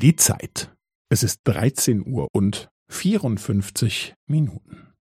Die Zeit. Es ist 13 Uhr und 54 Minuten.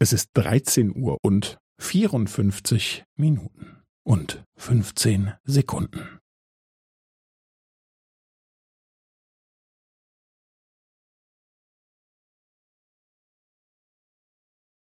Es ist 13 Uhr und 54 Minuten und 15 Sekunden.